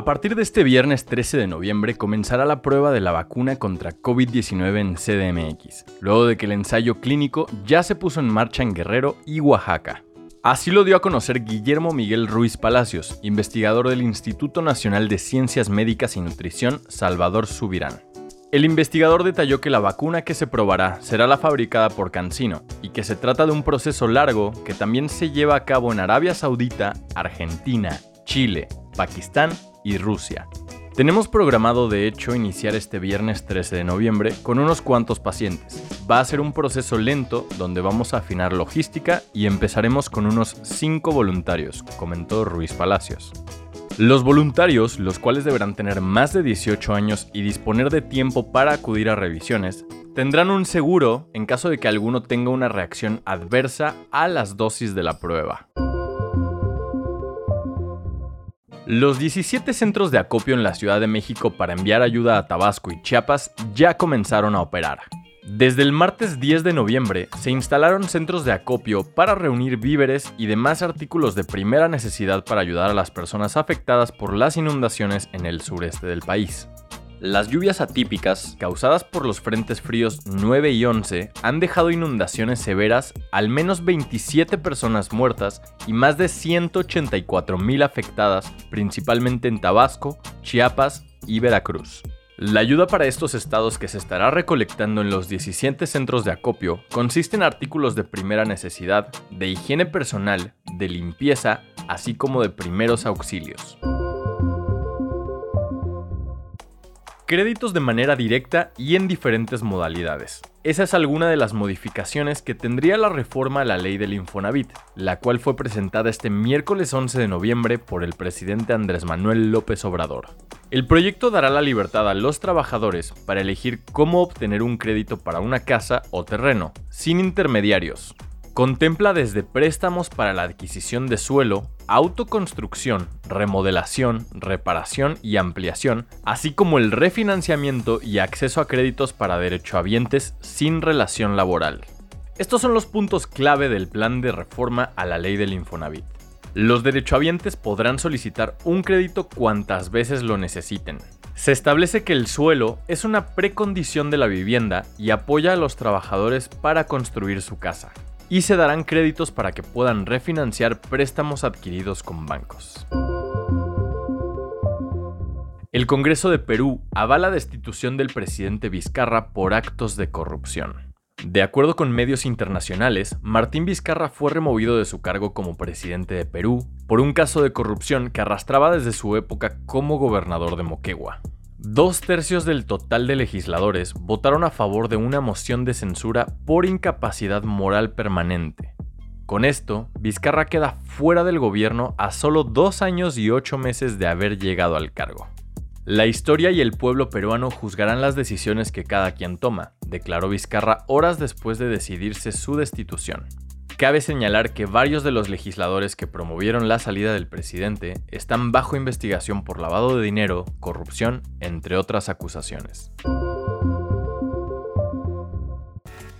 A partir de este viernes 13 de noviembre comenzará la prueba de la vacuna contra COVID-19 en CDMX, luego de que el ensayo clínico ya se puso en marcha en Guerrero y Oaxaca. Así lo dio a conocer Guillermo Miguel Ruiz Palacios, investigador del Instituto Nacional de Ciencias Médicas y Nutrición Salvador Subirán. El investigador detalló que la vacuna que se probará será la fabricada por CanSino y que se trata de un proceso largo que también se lleva a cabo en Arabia Saudita, Argentina, Chile, Pakistán y Rusia. Tenemos programado de hecho iniciar este viernes 13 de noviembre con unos cuantos pacientes. Va a ser un proceso lento donde vamos a afinar logística y empezaremos con unos 5 voluntarios, comentó Ruiz Palacios. Los voluntarios, los cuales deberán tener más de 18 años y disponer de tiempo para acudir a revisiones, tendrán un seguro en caso de que alguno tenga una reacción adversa a las dosis de la prueba. Los 17 centros de acopio en la Ciudad de México para enviar ayuda a Tabasco y Chiapas ya comenzaron a operar. Desde el martes 10 de noviembre se instalaron centros de acopio para reunir víveres y demás artículos de primera necesidad para ayudar a las personas afectadas por las inundaciones en el sureste del país. Las lluvias atípicas, causadas por los frentes fríos 9 y 11, han dejado inundaciones severas, al menos 27 personas muertas y más de 184 mil afectadas, principalmente en Tabasco, Chiapas y Veracruz. La ayuda para estos estados que se estará recolectando en los 17 centros de acopio consiste en artículos de primera necesidad, de higiene personal, de limpieza, así como de primeros auxilios. Créditos de manera directa y en diferentes modalidades. Esa es alguna de las modificaciones que tendría la reforma a la ley del Infonavit, la cual fue presentada este miércoles 11 de noviembre por el presidente Andrés Manuel López Obrador. El proyecto dará la libertad a los trabajadores para elegir cómo obtener un crédito para una casa o terreno, sin intermediarios, Contempla desde préstamos para la adquisición de suelo, autoconstrucción, remodelación, reparación y ampliación, así como el refinanciamiento y acceso a créditos para derechohabientes sin relación laboral. Estos son los puntos clave del plan de reforma a la ley del Infonavit. Los derechohabientes podrán solicitar un crédito cuantas veces lo necesiten. Se establece que el suelo es una precondición de la vivienda y apoya a los trabajadores para construir su casa y se darán créditos para que puedan refinanciar préstamos adquiridos con bancos. El Congreso de Perú avala la destitución del presidente Vizcarra por actos de corrupción. De acuerdo con medios internacionales, Martín Vizcarra fue removido de su cargo como presidente de Perú por un caso de corrupción que arrastraba desde su época como gobernador de Moquegua. Dos tercios del total de legisladores votaron a favor de una moción de censura por incapacidad moral permanente. Con esto, Vizcarra queda fuera del gobierno a solo dos años y ocho meses de haber llegado al cargo. La historia y el pueblo peruano juzgarán las decisiones que cada quien toma, declaró Vizcarra horas después de decidirse su destitución. Cabe señalar que varios de los legisladores que promovieron la salida del presidente están bajo investigación por lavado de dinero, corrupción, entre otras acusaciones.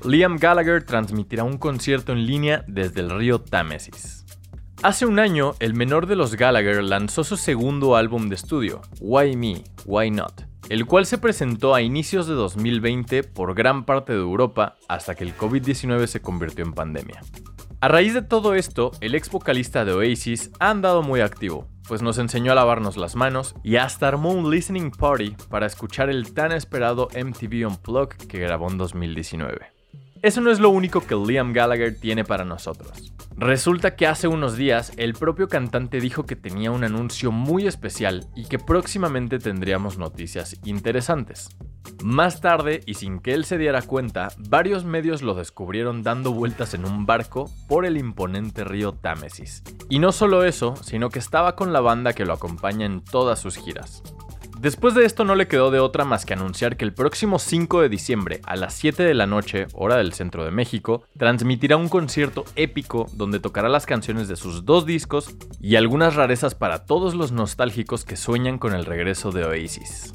Liam Gallagher transmitirá un concierto en línea desde el río Támesis. Hace un año, el menor de los Gallagher lanzó su segundo álbum de estudio, Why Me, Why Not, el cual se presentó a inicios de 2020 por gran parte de Europa hasta que el COVID-19 se convirtió en pandemia. A raíz de todo esto, el ex vocalista de Oasis ha andado muy activo, pues nos enseñó a lavarnos las manos y hasta armó un listening party para escuchar el tan esperado MTV Unplugged que grabó en 2019. Eso no es lo único que Liam Gallagher tiene para nosotros. Resulta que hace unos días el propio cantante dijo que tenía un anuncio muy especial y que próximamente tendríamos noticias interesantes. Más tarde, y sin que él se diera cuenta, varios medios lo descubrieron dando vueltas en un barco por el imponente río Támesis. Y no solo eso, sino que estaba con la banda que lo acompaña en todas sus giras. Después de esto no le quedó de otra más que anunciar que el próximo 5 de diciembre a las 7 de la noche, hora del centro de México, transmitirá un concierto épico donde tocará las canciones de sus dos discos y algunas rarezas para todos los nostálgicos que sueñan con el regreso de Oasis.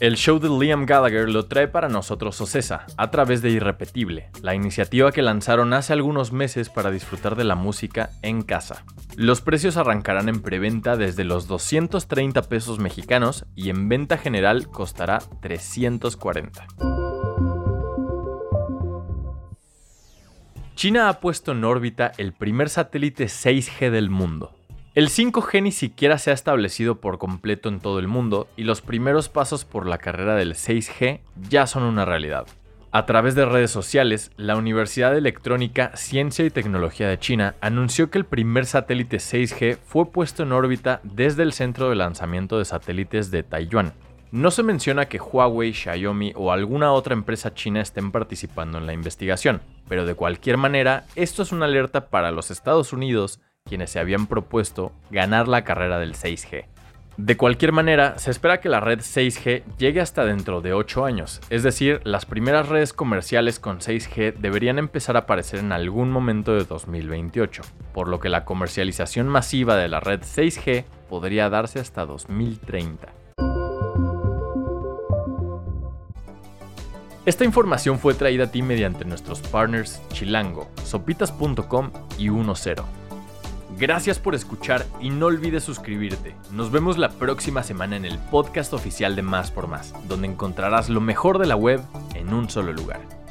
El show de Liam Gallagher lo trae para nosotros Ocesa, a través de Irrepetible, la iniciativa que lanzaron hace algunos meses para disfrutar de la música en casa. Los precios arrancarán en preventa desde los 230 pesos mexicanos y en venta general costará 340. China ha puesto en órbita el primer satélite 6G del mundo. El 5G ni siquiera se ha establecido por completo en todo el mundo y los primeros pasos por la carrera del 6G ya son una realidad. A través de redes sociales, la Universidad de Electrónica, Ciencia y Tecnología de China anunció que el primer satélite 6G fue puesto en órbita desde el centro de lanzamiento de satélites de Taiwán. No se menciona que Huawei, Xiaomi o alguna otra empresa china estén participando en la investigación, pero de cualquier manera, esto es una alerta para los Estados Unidos quienes se habían propuesto ganar la carrera del 6G. De cualquier manera, se espera que la red 6G llegue hasta dentro de 8 años, es decir, las primeras redes comerciales con 6G deberían empezar a aparecer en algún momento de 2028, por lo que la comercialización masiva de la red 6G podría darse hasta 2030. Esta información fue traída a ti mediante nuestros partners Chilango, sopitas.com y 10. Gracias por escuchar y no olvides suscribirte. Nos vemos la próxima semana en el podcast oficial de Más por Más, donde encontrarás lo mejor de la web en un solo lugar.